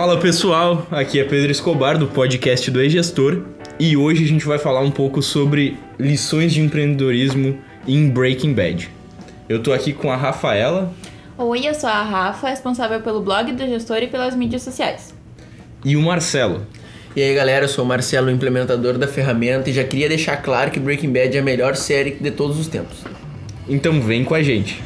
Fala pessoal, aqui é Pedro Escobar do podcast do E-Gestor e hoje a gente vai falar um pouco sobre lições de empreendedorismo em Breaking Bad. Eu tô aqui com a Rafaela. Oi, eu sou a Rafa, responsável pelo blog do gestor e pelas mídias sociais. E o Marcelo. E aí galera, eu sou o Marcelo, implementador da ferramenta e já queria deixar claro que Breaking Bad é a melhor série de todos os tempos. Então vem com a gente.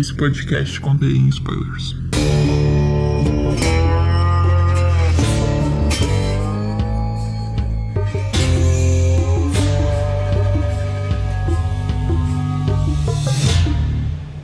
Esse podcast contém spoilers.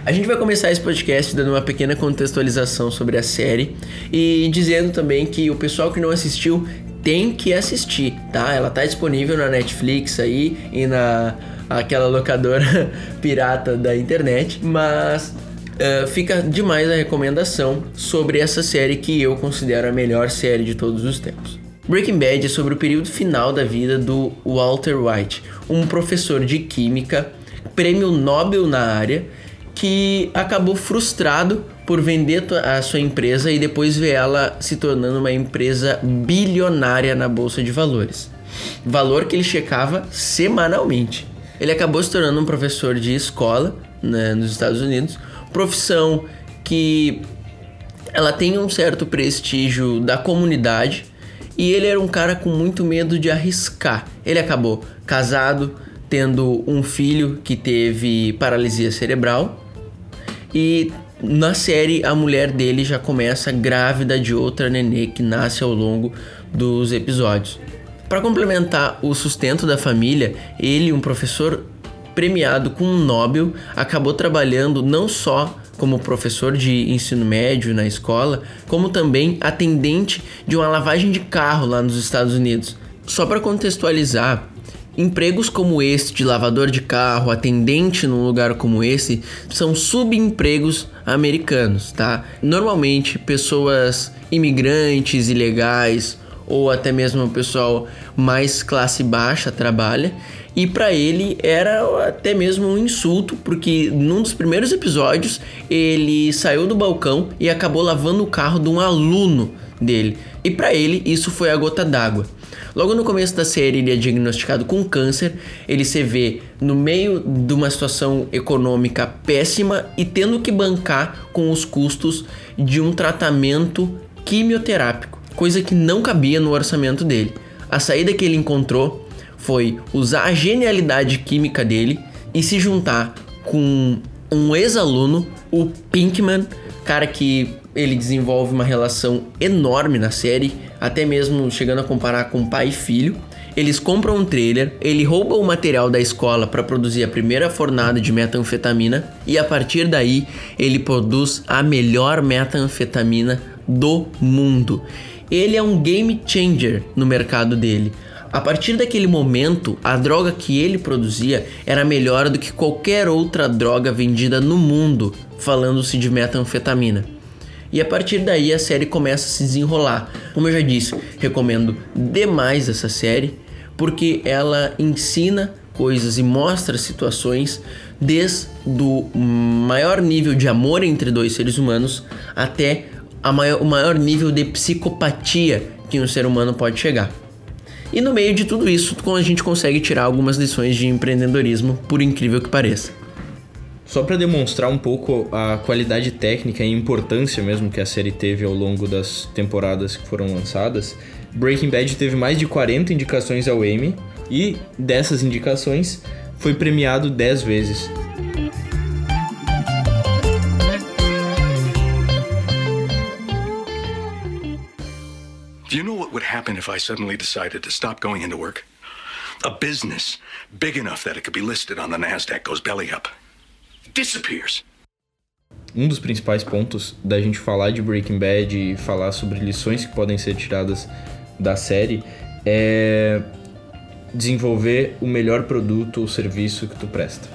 A gente vai começar esse podcast dando uma pequena contextualização sobre a série e dizendo também que o pessoal que não assistiu tem que assistir, tá? Ela tá disponível na Netflix aí e na aquela locadora pirata da internet, mas uh, fica demais a recomendação sobre essa série que eu considero a melhor série de todos os tempos. Breaking Bad é sobre o período final da vida do Walter White, um professor de química, prêmio Nobel na área que acabou frustrado por vender a sua empresa e depois ver ela se tornando uma empresa bilionária na bolsa de valores. Valor que ele checava semanalmente. Ele acabou se tornando um professor de escola né, nos Estados Unidos, profissão que ela tem um certo prestígio da comunidade e ele era um cara com muito medo de arriscar. Ele acabou casado, tendo um filho que teve paralisia cerebral e na série a mulher dele já começa grávida de outra nenê que nasce ao longo dos episódios. Para complementar o sustento da família, ele, um professor premiado com um Nobel, acabou trabalhando não só como professor de ensino médio na escola, como também atendente de uma lavagem de carro lá nos Estados Unidos. Só para contextualizar, Empregos como este de lavador de carro, atendente num lugar como esse, são subempregos americanos, tá? Normalmente pessoas imigrantes, ilegais ou até mesmo o pessoal mais classe baixa trabalha. E para ele era até mesmo um insulto, porque num dos primeiros episódios ele saiu do balcão e acabou lavando o carro de um aluno dele. E para ele isso foi a gota d'água. Logo no começo da série, ele é diagnosticado com câncer. Ele se vê no meio de uma situação econômica péssima e tendo que bancar com os custos de um tratamento quimioterápico, coisa que não cabia no orçamento dele. A saída que ele encontrou foi usar a genialidade química dele e se juntar com um ex-aluno, o Pinkman, cara que ele desenvolve uma relação enorme na série, até mesmo chegando a comparar com pai e filho. Eles compram um trailer, ele rouba o material da escola para produzir a primeira fornada de metanfetamina e a partir daí ele produz a melhor metanfetamina do mundo. Ele é um game changer no mercado dele. A partir daquele momento, a droga que ele produzia era melhor do que qualquer outra droga vendida no mundo, falando-se de metanfetamina. E a partir daí a série começa a se desenrolar. Como eu já disse, recomendo demais essa série porque ela ensina coisas e mostra situações desde o maior nível de amor entre dois seres humanos até maior, o maior nível de psicopatia que um ser humano pode chegar. E no meio de tudo isso, a gente consegue tirar algumas lições de empreendedorismo, por incrível que pareça. Só para demonstrar um pouco a qualidade técnica e importância mesmo que a série teve ao longo das temporadas que foram lançadas, Breaking Bad teve mais de 40 indicações ao Emmy e dessas indicações foi premiado 10 vezes. Would happen if I suddenly decided to stop going into work? A business big enough that it could be listed on the NASDAQ goes belly up. Disappears. Um dos principais pontos da gente falar de Breaking Bad e falar sobre lições que podem ser tiradas da série é desenvolver o melhor produto ou serviço que tu presta.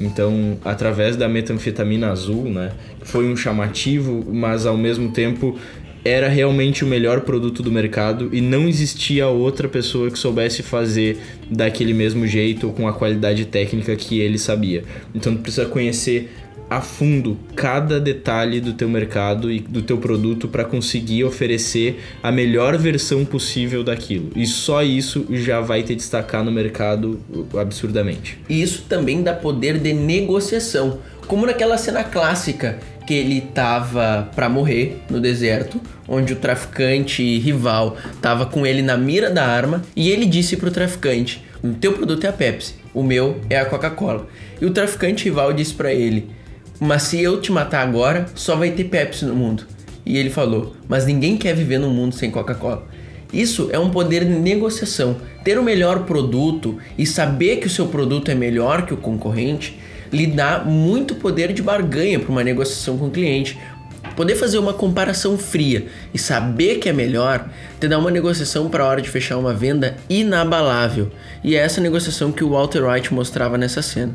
Então, através da metanfetamina azul, né, foi um chamativo, mas ao mesmo tempo era realmente o melhor produto do mercado e não existia outra pessoa que soubesse fazer daquele mesmo jeito ou com a qualidade técnica que ele sabia. Então tu precisa conhecer a fundo cada detalhe do teu mercado e do teu produto para conseguir oferecer a melhor versão possível daquilo. E só isso já vai te destacar no mercado absurdamente. E isso também dá poder de negociação, como naquela cena clássica que ele tava para morrer no deserto, onde o traficante rival tava com ele na mira da arma e ele disse pro traficante: "O teu produto é a Pepsi, o meu é a Coca-Cola". E o traficante rival disse para ele: "Mas se eu te matar agora, só vai ter Pepsi no mundo". E ele falou: "Mas ninguém quer viver num mundo sem Coca-Cola". Isso é um poder de negociação. Ter o melhor produto e saber que o seu produto é melhor que o concorrente lhe dá muito poder de barganha para uma negociação com o cliente. Poder fazer uma comparação fria e saber que é melhor te dá uma negociação para a hora de fechar uma venda inabalável. E é essa negociação que o Walter White mostrava nessa cena.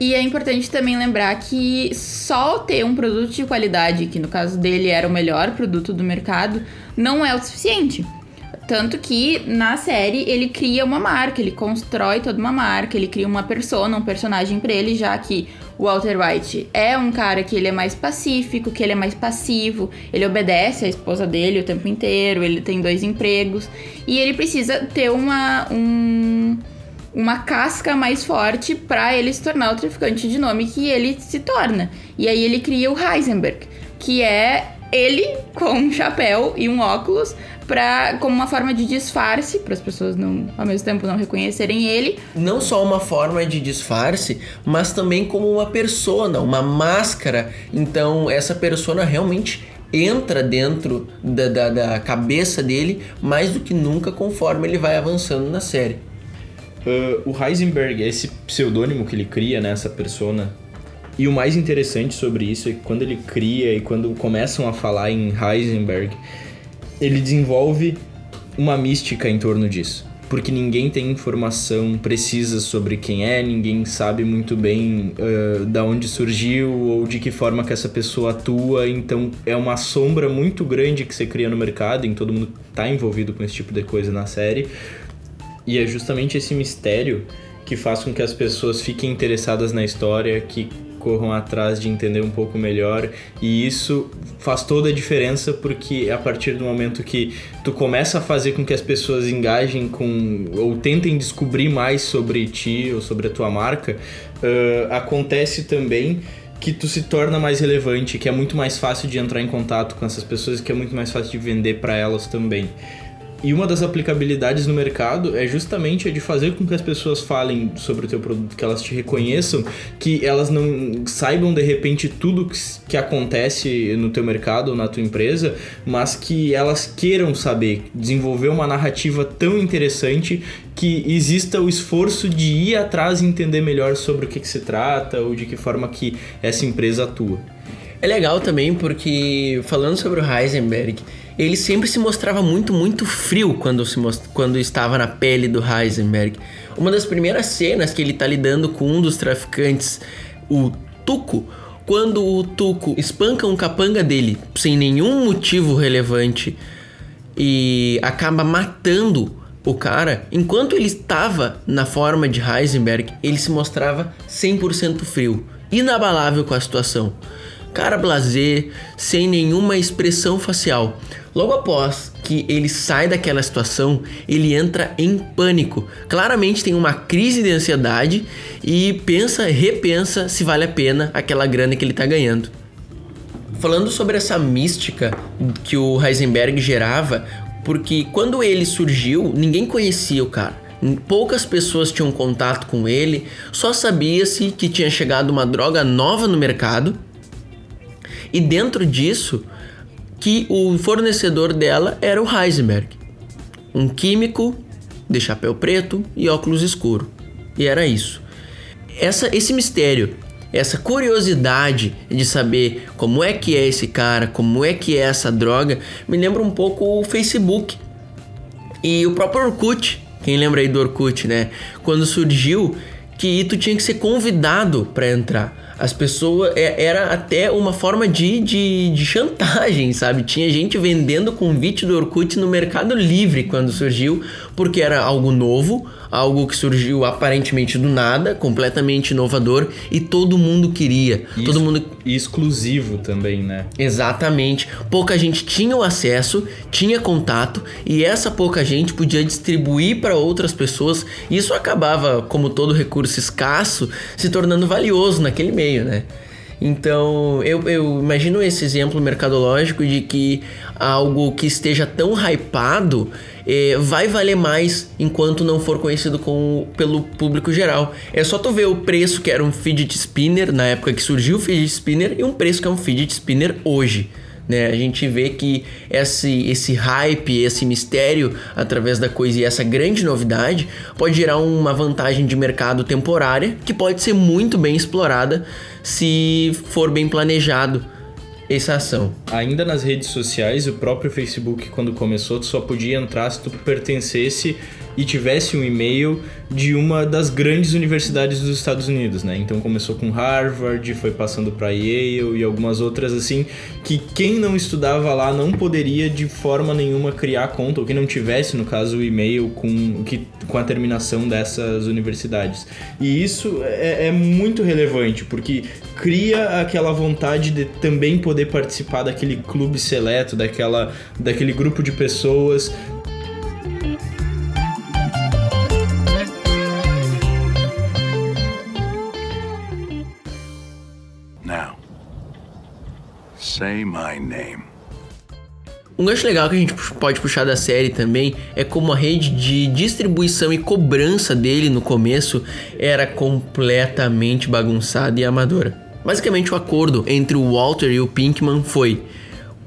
E é importante também lembrar que só ter um produto de qualidade, que no caso dele era o melhor produto do mercado, não é o suficiente. Tanto que na série ele cria uma marca, ele constrói toda uma marca, ele cria uma persona, um personagem para ele, já que o Walter White é um cara que ele é mais pacífico, que ele é mais passivo, ele obedece à esposa dele o tempo inteiro, ele tem dois empregos e ele precisa ter uma um, uma casca mais forte para ele se tornar o traficante de nome que ele se torna. E aí ele cria o Heisenberg, que é ele com um chapéu e um óculos para como uma forma de disfarce para as pessoas não ao mesmo tempo não reconhecerem ele. Não só uma forma de disfarce, mas também como uma persona, uma máscara. Então essa persona realmente entra dentro da, da, da cabeça dele mais do que nunca conforme ele vai avançando na série. Uh, o Heisenberg, esse pseudônimo que ele cria, né, essa persona e o mais interessante sobre isso é que quando ele cria e quando começam a falar em Heisenberg, ele desenvolve uma mística em torno disso. Porque ninguém tem informação precisa sobre quem é, ninguém sabe muito bem uh, da onde surgiu ou de que forma que essa pessoa atua. Então é uma sombra muito grande que você cria no mercado, em todo mundo está envolvido com esse tipo de coisa na série. E é justamente esse mistério que faz com que as pessoas fiquem interessadas na história, que corram atrás de entender um pouco melhor e isso faz toda a diferença porque é a partir do momento que tu começa a fazer com que as pessoas engajem com ou tentem descobrir mais sobre ti ou sobre a tua marca, uh, acontece também que tu se torna mais relevante, que é muito mais fácil de entrar em contato com essas pessoas, que é muito mais fácil de vender para elas também. E uma das aplicabilidades no mercado é justamente a de fazer com que as pessoas falem sobre o teu produto, que elas te reconheçam, que elas não saibam de repente tudo que, que acontece no teu mercado ou na tua empresa, mas que elas queiram saber, desenvolver uma narrativa tão interessante que exista o esforço de ir atrás e entender melhor sobre o que, que se trata ou de que forma que essa empresa atua. É legal também porque, falando sobre o Heisenberg, ele sempre se mostrava muito, muito frio quando, se quando estava na pele do Heisenberg. Uma das primeiras cenas que ele está lidando com um dos traficantes, o Tuco, quando o Tuco espanca um capanga dele sem nenhum motivo relevante e acaba matando o cara, enquanto ele estava na forma de Heisenberg, ele se mostrava 100% frio, inabalável com a situação cara blazer, sem nenhuma expressão facial. Logo após que ele sai daquela situação, ele entra em pânico. Claramente tem uma crise de ansiedade e pensa, repensa se vale a pena aquela grana que ele está ganhando. Falando sobre essa mística que o Heisenberg gerava, porque quando ele surgiu, ninguém conhecia o cara. Poucas pessoas tinham contato com ele, só sabia-se que tinha chegado uma droga nova no mercado e dentro disso, que o fornecedor dela era o Heisenberg, um químico de chapéu preto e óculos escuro. E era isso. Essa, esse mistério, essa curiosidade de saber como é que é esse cara, como é que é essa droga, me lembra um pouco o Facebook e o próprio Orkut. Quem lembra aí do Orkut, né? Quando surgiu que tu tinha que ser convidado para entrar. As pessoas. é- Era até uma forma de, de, de chantagem, sabe? Tinha gente vendendo convite do Orkut no Mercado Livre quando surgiu, porque era algo novo, algo que surgiu aparentemente do nada, completamente inovador e todo mundo queria. Todo Isso- mundo E exclusivo também, né? Exatamente. Pouca gente tinha o acesso, tinha contato e essa pouca gente podia distribuir para outras pessoas. E isso acabava, como todo recurso escasso, se tornando valioso naquele meio, né? Então, eu, eu imagino esse exemplo mercadológico de que algo que esteja tão hypado eh, vai valer mais enquanto não for conhecido com, pelo público geral. É só tu ver o preço que era um fidget spinner na época que surgiu o fidget spinner e um preço que é um fidget spinner hoje. Né? A gente vê que esse, esse hype, esse mistério através da coisa e essa grande novidade pode gerar uma vantagem de mercado temporária que pode ser muito bem explorada se for bem planejado essa ação. Ainda nas redes sociais, o próprio Facebook, quando começou, tu só podia entrar se tu pertencesse e tivesse um e-mail de uma das grandes universidades dos Estados Unidos, né? Então começou com Harvard, foi passando para Yale e algumas outras assim, que quem não estudava lá não poderia de forma nenhuma criar conta, ou quem não tivesse, no caso, o e-mail com, que, com a terminação dessas universidades. E isso é, é muito relevante, porque cria aquela vontade de também poder participar daquele clube seleto, daquela, daquele grupo de pessoas. Say my name. Um gancho legal que a gente pode puxar da série também é como a rede de distribuição e cobrança dele no começo era completamente bagunçada e amadora. Basicamente, o acordo entre o Walter e o Pinkman foi: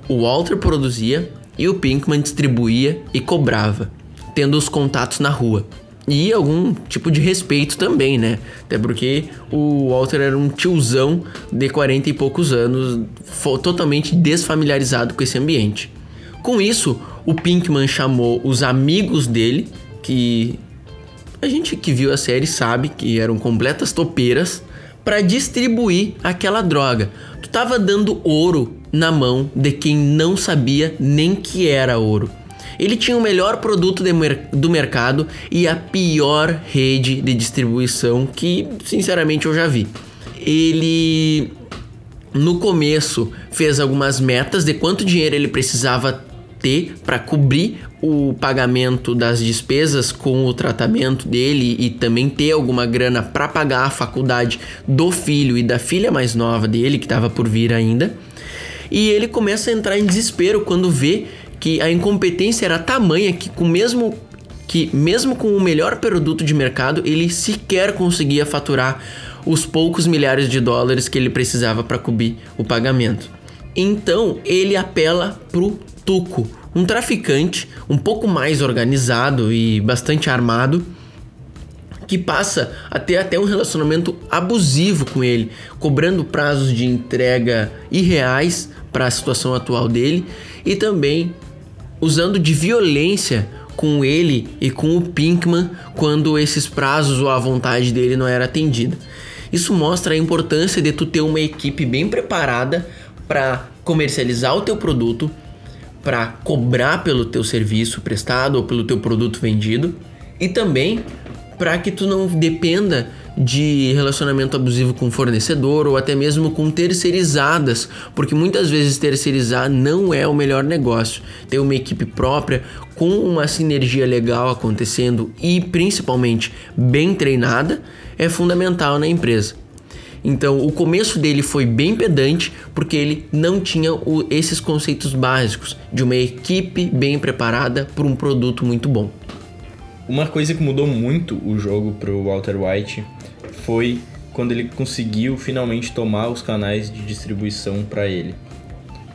o Walter produzia e o Pinkman distribuía e cobrava, tendo os contatos na rua. E algum tipo de respeito também, né? Até porque o Walter era um tiozão de 40 e poucos anos, totalmente desfamiliarizado com esse ambiente. Com isso, o Pinkman chamou os amigos dele, que a gente que viu a série sabe que eram completas topeiras, para distribuir aquela droga. Tu tava dando ouro na mão de quem não sabia nem que era ouro. Ele tinha o melhor produto mer- do mercado e a pior rede de distribuição que, sinceramente, eu já vi. Ele no começo fez algumas metas de quanto dinheiro ele precisava ter para cobrir o pagamento das despesas com o tratamento dele e também ter alguma grana para pagar a faculdade do filho e da filha mais nova dele que estava por vir ainda. E ele começa a entrar em desespero quando vê que a incompetência era tamanha que com mesmo que mesmo com o melhor produto de mercado, ele sequer conseguia faturar os poucos milhares de dólares que ele precisava para cobrir o pagamento. Então, ele apela pro Tuco, um traficante um pouco mais organizado e bastante armado, que passa a ter até um relacionamento abusivo com ele, cobrando prazos de entrega irreais para a situação atual dele e também usando de violência com ele e com o Pinkman quando esses prazos ou a vontade dele não era atendida. Isso mostra a importância de tu ter uma equipe bem preparada para comercializar o teu produto, para cobrar pelo teu serviço prestado ou pelo teu produto vendido e também para que tu não dependa de relacionamento abusivo com fornecedor ou até mesmo com terceirizadas, porque muitas vezes terceirizar não é o melhor negócio. Ter uma equipe própria com uma sinergia legal acontecendo e principalmente bem treinada é fundamental na empresa. Então, o começo dele foi bem pedante porque ele não tinha o- esses conceitos básicos de uma equipe bem preparada para um produto muito bom. Uma coisa que mudou muito o jogo pro Walter White foi quando ele conseguiu finalmente tomar os canais de distribuição para ele.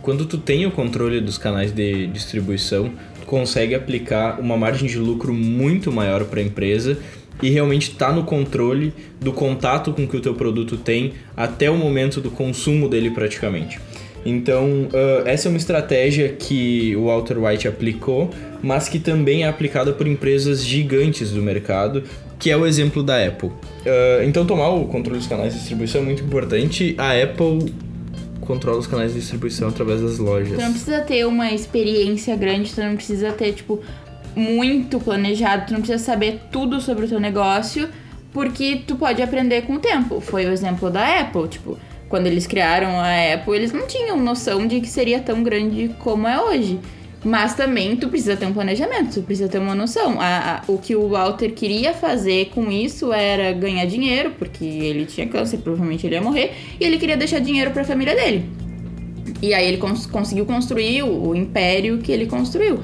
Quando tu tem o controle dos canais de distribuição, tu consegue aplicar uma margem de lucro muito maior para a empresa e realmente tá no controle do contato com que o teu produto tem até o momento do consumo dele praticamente. Então, ah, essa é uma estratégia que o Walter White aplicou, mas que também é aplicada por empresas gigantes do mercado que é o exemplo da Apple. Uh, então, tomar o controle dos canais de distribuição é muito importante. A Apple controla os canais de distribuição através das lojas. Tu não precisa ter uma experiência grande, tu não precisa ter, tipo, muito planejado, tu não precisa saber tudo sobre o teu negócio, porque tu pode aprender com o tempo. Foi o exemplo da Apple, tipo, quando eles criaram a Apple, eles não tinham noção de que seria tão grande como é hoje. Mas também tu precisa ter um planejamento, tu precisa ter uma noção. A, a, o que o Walter queria fazer com isso era ganhar dinheiro, porque ele tinha câncer, provavelmente ele ia morrer, e ele queria deixar dinheiro para a família dele. E aí ele cons conseguiu construir o, o império que ele construiu,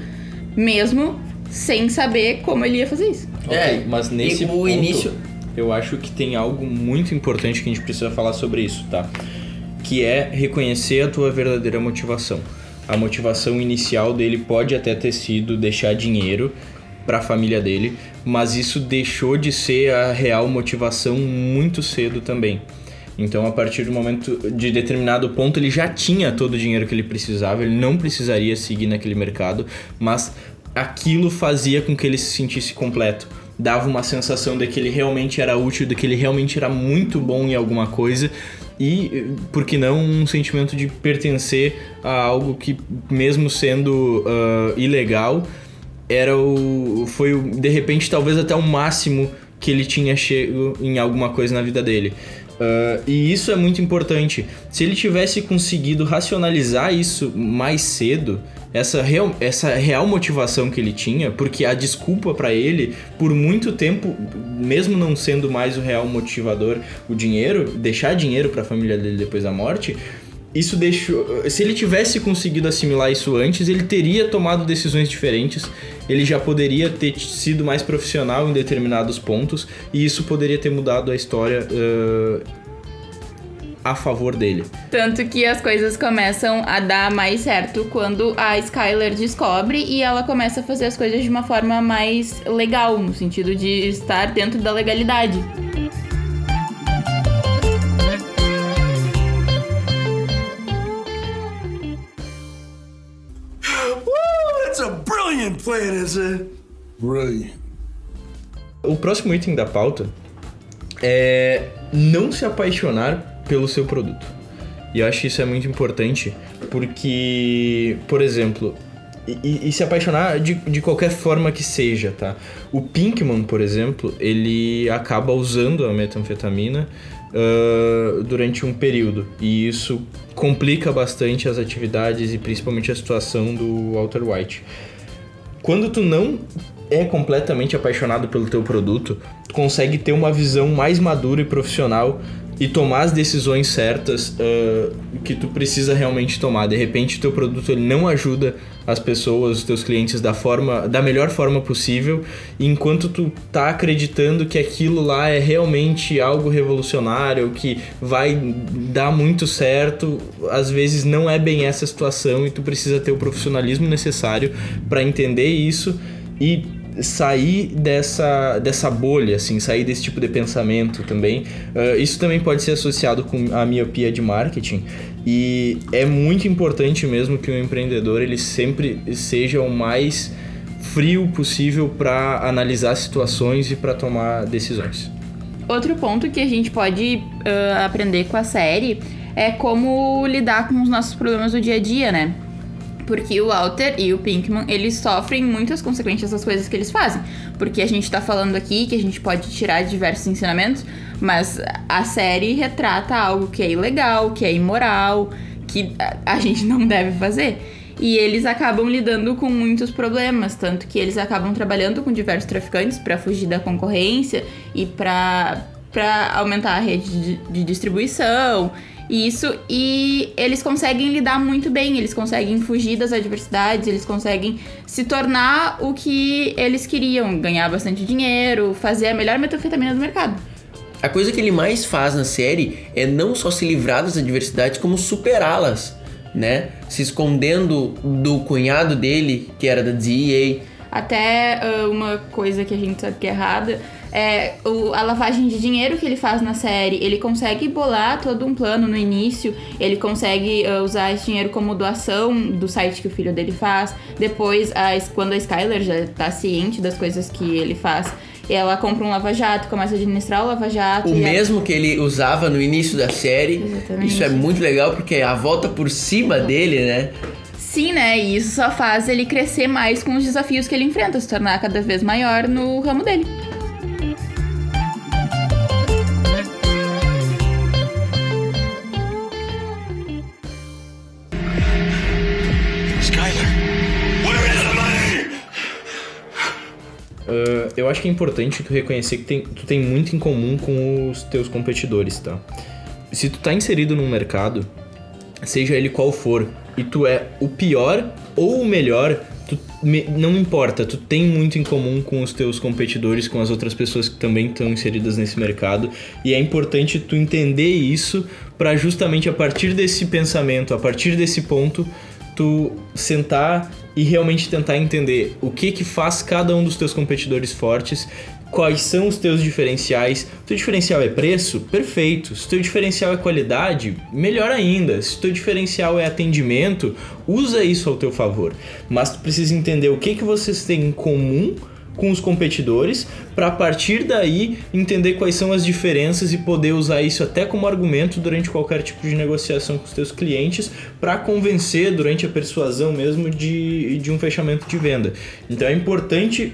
mesmo sem saber como ele ia fazer isso. É, mas nesse e o ponto, início- eu acho que tem algo muito importante que a gente precisa falar sobre isso, tá? Que é reconhecer a tua verdadeira motivação. A motivação inicial dele pode até ter sido deixar dinheiro para a família dele, mas isso deixou de ser a real motivação muito cedo também. Então, a partir do momento de determinado ponto, ele já tinha todo o dinheiro que ele precisava, ele não precisaria seguir naquele mercado, mas aquilo fazia com que ele se sentisse completo. Dava uma sensação de que ele realmente era útil, de que ele realmente era muito bom em alguma coisa e, por que não, um sentimento de pertencer a algo que, mesmo sendo ah, ilegal, era o foi o, de repente talvez até o máximo que ele tinha chego em alguma coisa na vida dele. Ah, e isso é muito importante. Se ele tivesse conseguido racionalizar isso mais cedo, essa real, essa real motivação que ele tinha, porque a desculpa pra ele, por muito tempo, mesmo não sendo mais o real motivador, o dinheiro, deixar dinheiro pra família dele depois da morte, isso deixou. Se ele tivesse conseguido assimilar isso antes, ele teria tomado decisões diferentes. Ele já poderia ter sido mais profissional em determinados pontos e isso poderia ter mudado a história ah, a favor dele. Tanto que as coisas começam a dar mais certo quando a Skyler descobre e ela começa a fazer as coisas de uma forma mais legal, no sentido de estar dentro da legalidade. That's a brilliant plan, is it? Brilliant. O próximo item da pauta é não se apaixonar pelo seu produto. E eu acho que isso é muito importante porque, por exemplo, e- e, se apaixonar de, de qualquer forma que seja, tá? O Pinkman, por exemplo, ele acaba usando a metanfetamina ah, durante um período e isso complica bastante as atividades e principalmente a situação do Walter White. Quando tu não é completamente apaixonado pelo teu produto, tu consegue ter uma visão mais madura e profissional e tomar as decisões certas ah, que tu precisa realmente tomar. De repente, teu produto ele não ajuda as pessoas, os teus clientes da forma, da melhor forma possível, enquanto tu tá acreditando que aquilo lá é realmente algo revolucionário, que vai dar muito certo, às vezes não é bem essa situação e tu precisa ter o profissionalismo necessário para entender isso e sair dessa, dessa bolha, assim, sair desse tipo de pensamento também. Ah, isso também pode ser associado com a miopia de marketing e é muito importante mesmo que o empreendedor ele sempre seja o mais frio possível para analisar situações e para tomar decisões. Outro ponto que a gente pode ah, aprender com a série é como lidar com os nossos problemas do dia a dia, né? Porque o Walter e o Pinkman, eles sofrem muitas consequências das coisas que eles fazem. Porque a gente tá falando aqui que a gente pode tirar diversos ensinamentos, mas a série retrata algo que é ilegal, que é imoral, que a- gente não deve fazer. E eles acabam lidando com muitos problemas, tanto que eles acabam trabalhando com diversos traficantes para fugir da concorrência e para aumentar a rede de, de distribuição. Isso e eles conseguem lidar muito bem, eles conseguem fugir das adversidades, eles conseguem se tornar o que eles queriam, ganhar bastante dinheiro, fazer a melhor metanfetamina do mercado. A coisa que ele mais faz na série é não só se livrar das adversidades, como superá-las, né? Se escondendo do cunhado dele, que era da DEA. Até ah, uma coisa que a gente sabe que é errada é o- a lavagem de dinheiro que ele faz na série. Ele consegue bolar todo um plano no início, ele consegue ah, usar esse dinheiro como doação do site que o filho dele faz. Depois, a, quando a Skyler já tá ciente das coisas que ele faz, ela compra um lava-jato, começa a administrar o lava-jato. O mesmo que ele usava no início da série. Exatamente. Isso é muito legal porque a volta por cima dele, né? Sim, né? E isso só faz ele crescer mais com os desafios que ele enfrenta, se tornar cada vez maior no ramo dele. Eu acho que é importante tu reconhecer que tem, tu tem muito em comum com os teus competidores, tá? Se tu tá inserido num mercado, seja ele qual for, e tu é o pior ou o melhor, tu, me- não importa, tu tem muito em comum com os teus competidores, com as outras pessoas que também estão inseridas nesse mercado, e é importante tu entender isso para justamente a partir desse pensamento, a partir desse ponto, tu sentar e realmente tentar entender o que que faz cada um dos teus competidores fortes, quais são os teus diferenciais. O teu diferencial é preço? Perfeito. Se teu diferencial é qualidade, melhor ainda. Se teu diferencial é atendimento, usa isso ao teu favor. Mas tu precisa entender o que que vocês têm em comum com os competidores para a partir daí entender quais são as diferenças e poder usar isso até como argumento durante qualquer tipo de negociação com os teus clientes para convencer durante a persuasão mesmo de, de um fechamento de venda. Então é importante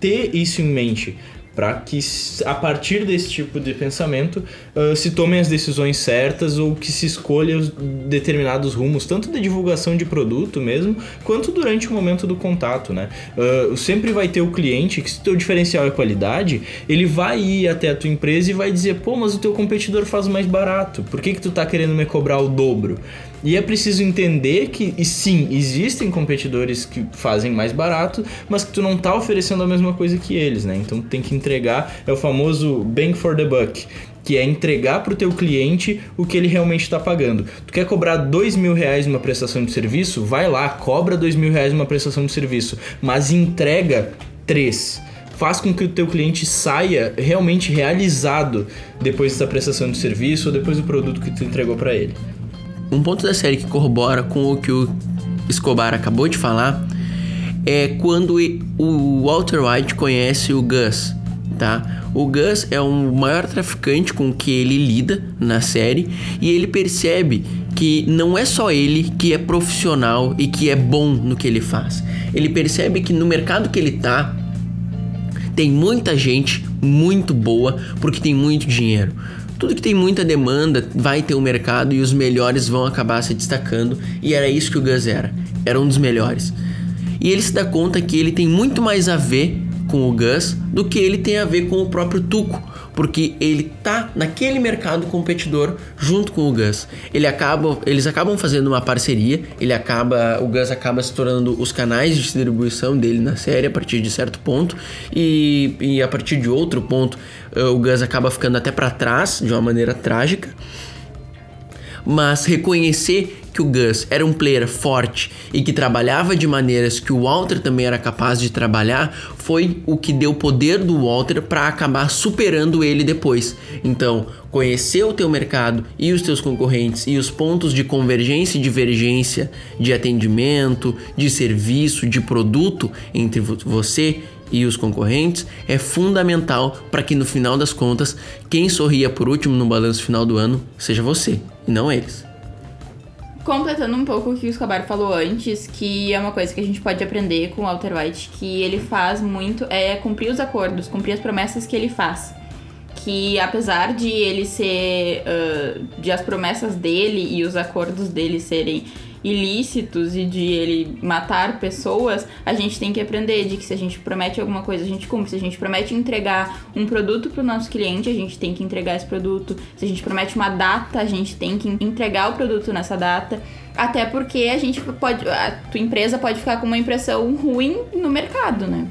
ter isso em mente para que a partir desse tipo de pensamento ah, se tomem as decisões certas ou que se escolha os determinados rumos, tanto de divulgação de produto mesmo, quanto durante o momento do contato, né? Ah, sempre vai ter o cliente que se o teu diferencial é qualidade, ele vai ir até a tua empresa e vai dizer, pô, mas o teu competidor faz mais barato, por que que tu tá querendo me cobrar o dobro? E é preciso entender que, e sim, existem competidores que fazem mais barato, mas que tu não tá oferecendo a mesma coisa que eles, né? Então tem que entregar, é o famoso bang for the buck, que é entregar pro teu cliente o que ele realmente está pagando. Tu quer cobrar dois mil reais numa prestação de serviço? Vai lá, cobra dois mil reais numa prestação de serviço, mas entrega três. Faz com que o teu cliente saia realmente realizado depois dessa prestação de serviço ou depois do produto que tu entregou para ele. Um ponto da série que corrobora com o que o Escobar acabou de falar é quando o Walter White conhece o Gus, tá? O Gus é o maior traficante com que ele lida na série e ele percebe que não é só ele que é profissional e que é bom no que ele faz. Ele percebe que no mercado que ele tá, tem muita gente muito boa porque tem muito dinheiro. Tudo que tem muita demanda vai ter um mercado e os melhores vão acabar se destacando, e era isso que o Gus era. Era um dos melhores. E ele se dá conta que ele tem muito mais a ver com o Gus do que ele tem a ver com o próprio Tuco, porque ele tá naquele mercado competidor junto com o Gus. Ele acaba, eles acabam fazendo uma parceria, ele acaba, o Gus acaba se tornando os canais de distribuição dele na série a partir de certo ponto e, e a partir de outro ponto eh, o Gus acaba ficando até para trás de uma maneira trágica mas reconhecer que o Gus era um player forte e que trabalhava de maneiras que o Walter também era capaz de trabalhar foi o que deu poder do Walter para acabar superando ele depois. Então, conhecer o teu mercado e os teus concorrentes e os pontos de convergência e divergência de atendimento, de serviço, de produto entre vo- você e os concorrentes é fundamental para que no final das contas quem sorria por último no balanço final do ano seja você não eles. Completando um pouco o que o Escobar falou antes, que é uma coisa que a gente pode aprender com o Walter White, que ele faz muito, é cumprir os acordos, cumprir as promessas que ele faz. Que apesar de ele ser. ah, de as promessas dele e os acordos dele serem ilícitos e de ele matar pessoas, a gente tem que aprender de que se a gente promete alguma coisa, a gente cumpre. Se a gente promete entregar um produto para o nosso cliente, a gente tem que entregar esse produto. Se a gente promete uma data, a gente tem que entregar o produto nessa data. Até porque a gente pode. A tua empresa pode ficar com uma impressão ruim no mercado, né?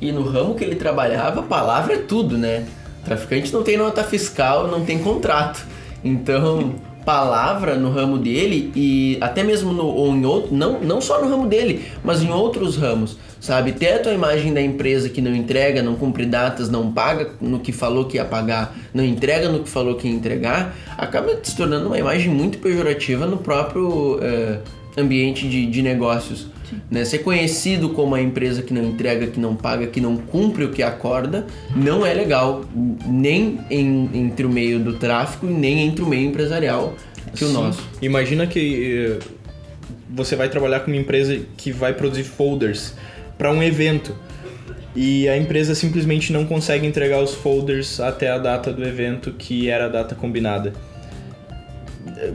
E no ramo que ele trabalhava, a palavra é tudo, né? traficante não tem nota fiscal, não tem contrato. Então, palavra no ramo dele e até mesmo no, ou em outro, não, não só no ramo dele, mas em outros ramos, sabe? Ter a tua imagem da empresa que não entrega, não cumpre datas, não paga no que falou que ia pagar, não entrega no que falou que ia entregar, acaba se tornando uma imagem muito pejorativa no próprio eh, ambiente de, de negócios. Né? Ser conhecido como a empresa que não entrega, que não paga, que não cumpre o que acorda, não é legal, nem em- entre o meio do tráfico, nem entre o meio empresarial que o Sim. nosso. Imagina que eh, você vai trabalhar com uma empresa que vai produzir folders para um evento e a empresa simplesmente não consegue entregar os folders até a data do evento que era a data combinada.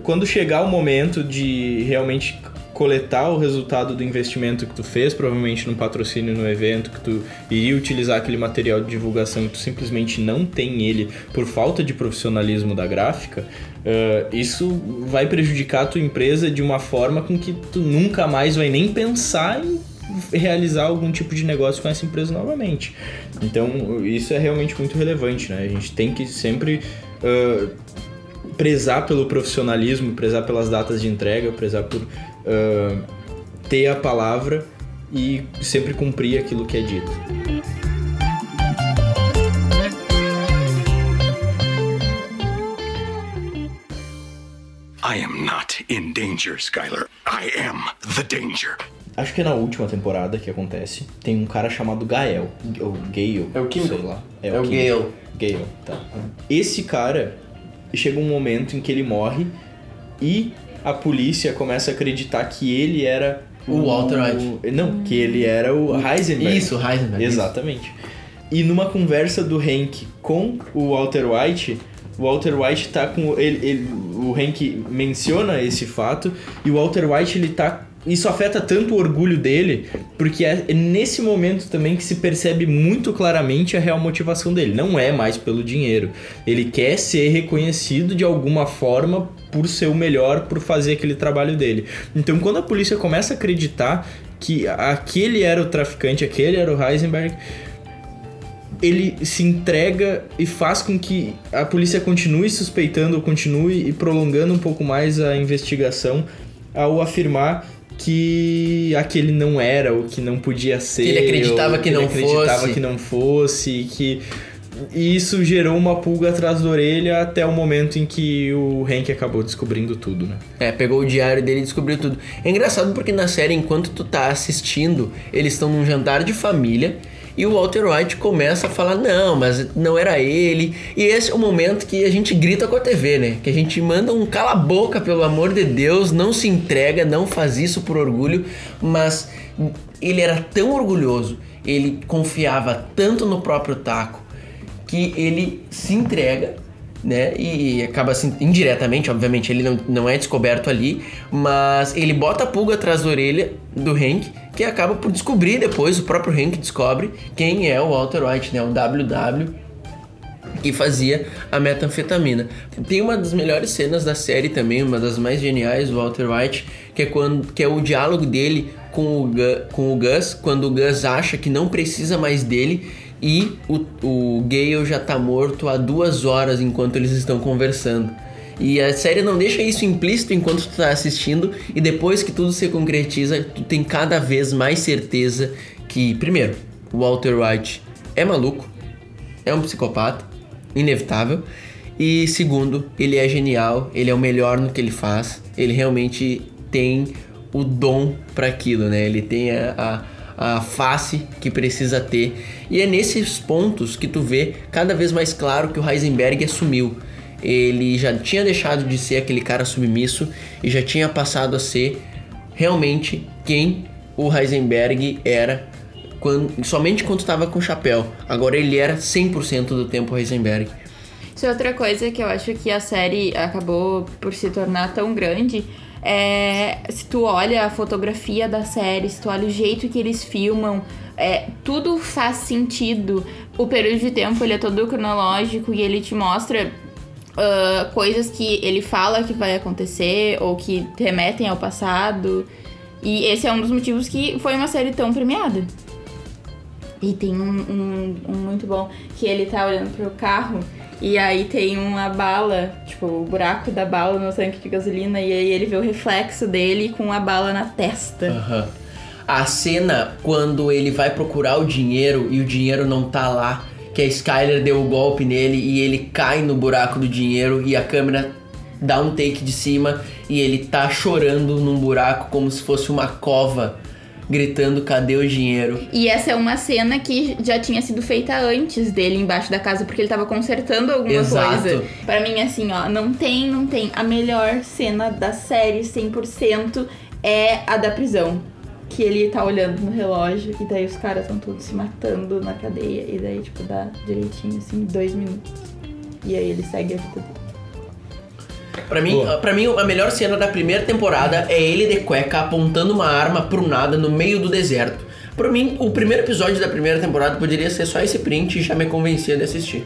Quando chegar o momento de realmente coletar o resultado do investimento que tu fez, provavelmente num patrocínio no evento, que tu iria utilizar aquele material de divulgação e tu simplesmente não tem ele por falta de profissionalismo da gráfica, eh, isso vai prejudicar a tua empresa de uma forma com que tu nunca mais vai nem pensar em realizar algum tipo de negócio com essa empresa novamente. Então, isso é realmente muito relevante, né? A gente tem que sempre eh, prezar pelo profissionalismo, prezar pelas datas de entrega, prezar por ah, ter a palavra e sempre cumprir aquilo que é dito. I am not in danger, Skylar. I am the danger. Acho que é na última temporada que acontece. Tem um cara chamado Gael. Ou Gale. É o químico. Sei lá. É o químico. Gale, tá. Esse cara chega um momento em que ele morre e a polícia começa a acreditar que ele era O Walter White. Não, que ele era o Heisenberg. Isso, Heisenberg. isso. Exatamente. E numa conversa do Hank com o Walter White, o Walter White tá com. Ele, ele- o Hank menciona esse fato e o Walter White ele tá. Isso afeta tanto o orgulho dele, porque é nesse momento também que se percebe muito claramente a real motivação dele. Não é mais pelo dinheiro. Ele quer ser reconhecido de alguma forma por ser o melhor, por fazer aquele trabalho dele. Então, quando a polícia começa a acreditar que aquele era o traficante, aquele era o Heisenberg, ele se entrega e faz com que a polícia continue suspeitando, continue e prolongando um pouco mais a investigação ao afirmar que aquele não era, ou que não podia ser. ele acreditava que ele não acreditava fosse. que não fosse, que e isso gerou uma pulga atrás da orelha até o momento em que o Hank acabou descobrindo tudo, né? É, pegou o diário dele e descobriu tudo. É engraçado porque na série, enquanto tu tá assistindo, eles estão num jantar de família e o Walter White começa a falar: não, mas não era ele. E esse é o momento que a gente grita com a TV, né? Que a gente manda um cala-boca, pelo amor de Deus, não se entrega, não faz isso por orgulho, mas ele era tão orgulhoso, ele confiava tanto no próprio taco que ele se entrega, né? E acaba assim, indiretamente, obviamente, ele não, não é descoberto ali, mas ele bota a pulga atrás da orelha do Hank, que acaba por descobrir depois, o próprio Hank descobre quem é o Walter White, né? O WW que fazia a metanfetamina. Tem uma das melhores cenas da série também, uma das mais geniais do Walter White, que é quando que é o diálogo dele com o, com o Gus, quando o Gus acha que não precisa mais dele e o, o Gale já tá morto há duas horas enquanto eles estão conversando. E a série não deixa isso implícito enquanto tu tá assistindo e depois que tudo se concretiza, tu tem cada vez mais certeza que, primeiro, o Walter White é maluco, é um psicopata, inevitável. E segundo, ele é genial, ele é o melhor no que ele faz, ele realmente tem o dom para aquilo, né? Ele tem a, a, a face que precisa ter. E é nesses pontos que tu vê cada vez mais claro que o Heisenberg assumiu. Ele já tinha deixado de ser aquele cara submisso e já tinha passado a ser realmente quem o Heisenberg era quando, somente quando estava com o chapéu. Agora ele era 100% do tempo Heisenberg. Isso é outra coisa que eu acho que a série acabou por se tornar tão grande. É, se tu olha a fotografia da série, se tu olha o jeito que eles filmam, é, tudo faz sentido. O período de tempo ele é todo cronológico e ele te mostra ah, coisas que ele fala que vai acontecer ou que remetem ao passado. E esse é um dos motivos que foi uma série tão premiada. E tem um, um, um muito bom que ele tá olhando pro carro e aí tem uma bala, tipo, o buraco da bala no tanque de gasolina e aí ele vê o reflexo dele com a bala na testa. Aham. A cena quando ele vai procurar o dinheiro e o dinheiro não tá lá, que a Skyler deu o golpe nele e ele cai no buraco do dinheiro e a câmera dá um take de cima e ele tá chorando num buraco como se fosse uma cova. Gritando: cadê o dinheiro? E essa é uma cena que já tinha sido feita antes dele embaixo da casa, porque ele tava consertando alguma Exato. coisa. Pra mim, assim, ó, não tem, não tem. A melhor cena da série, 100%, é a da prisão. Que ele tá olhando no relógio e daí os caras estão todos se matando na cadeia. E daí, tipo, dá direitinho, assim, dois minutos. E aí ele segue a vida dele. Pra mim, Boa. pra mim, a melhor cena da primeira temporada é ele de cueca apontando uma arma pro nada no meio do deserto. Pra mim, o primeiro episódio da primeira temporada poderia ser só esse print e já me convencia de assistir.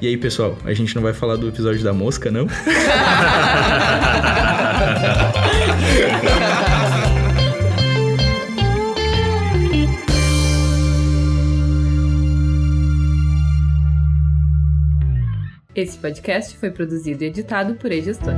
E aí, pessoal, a gente não vai falar do episódio da mosca, não? Esse podcast foi produzido e editado por E Gestor.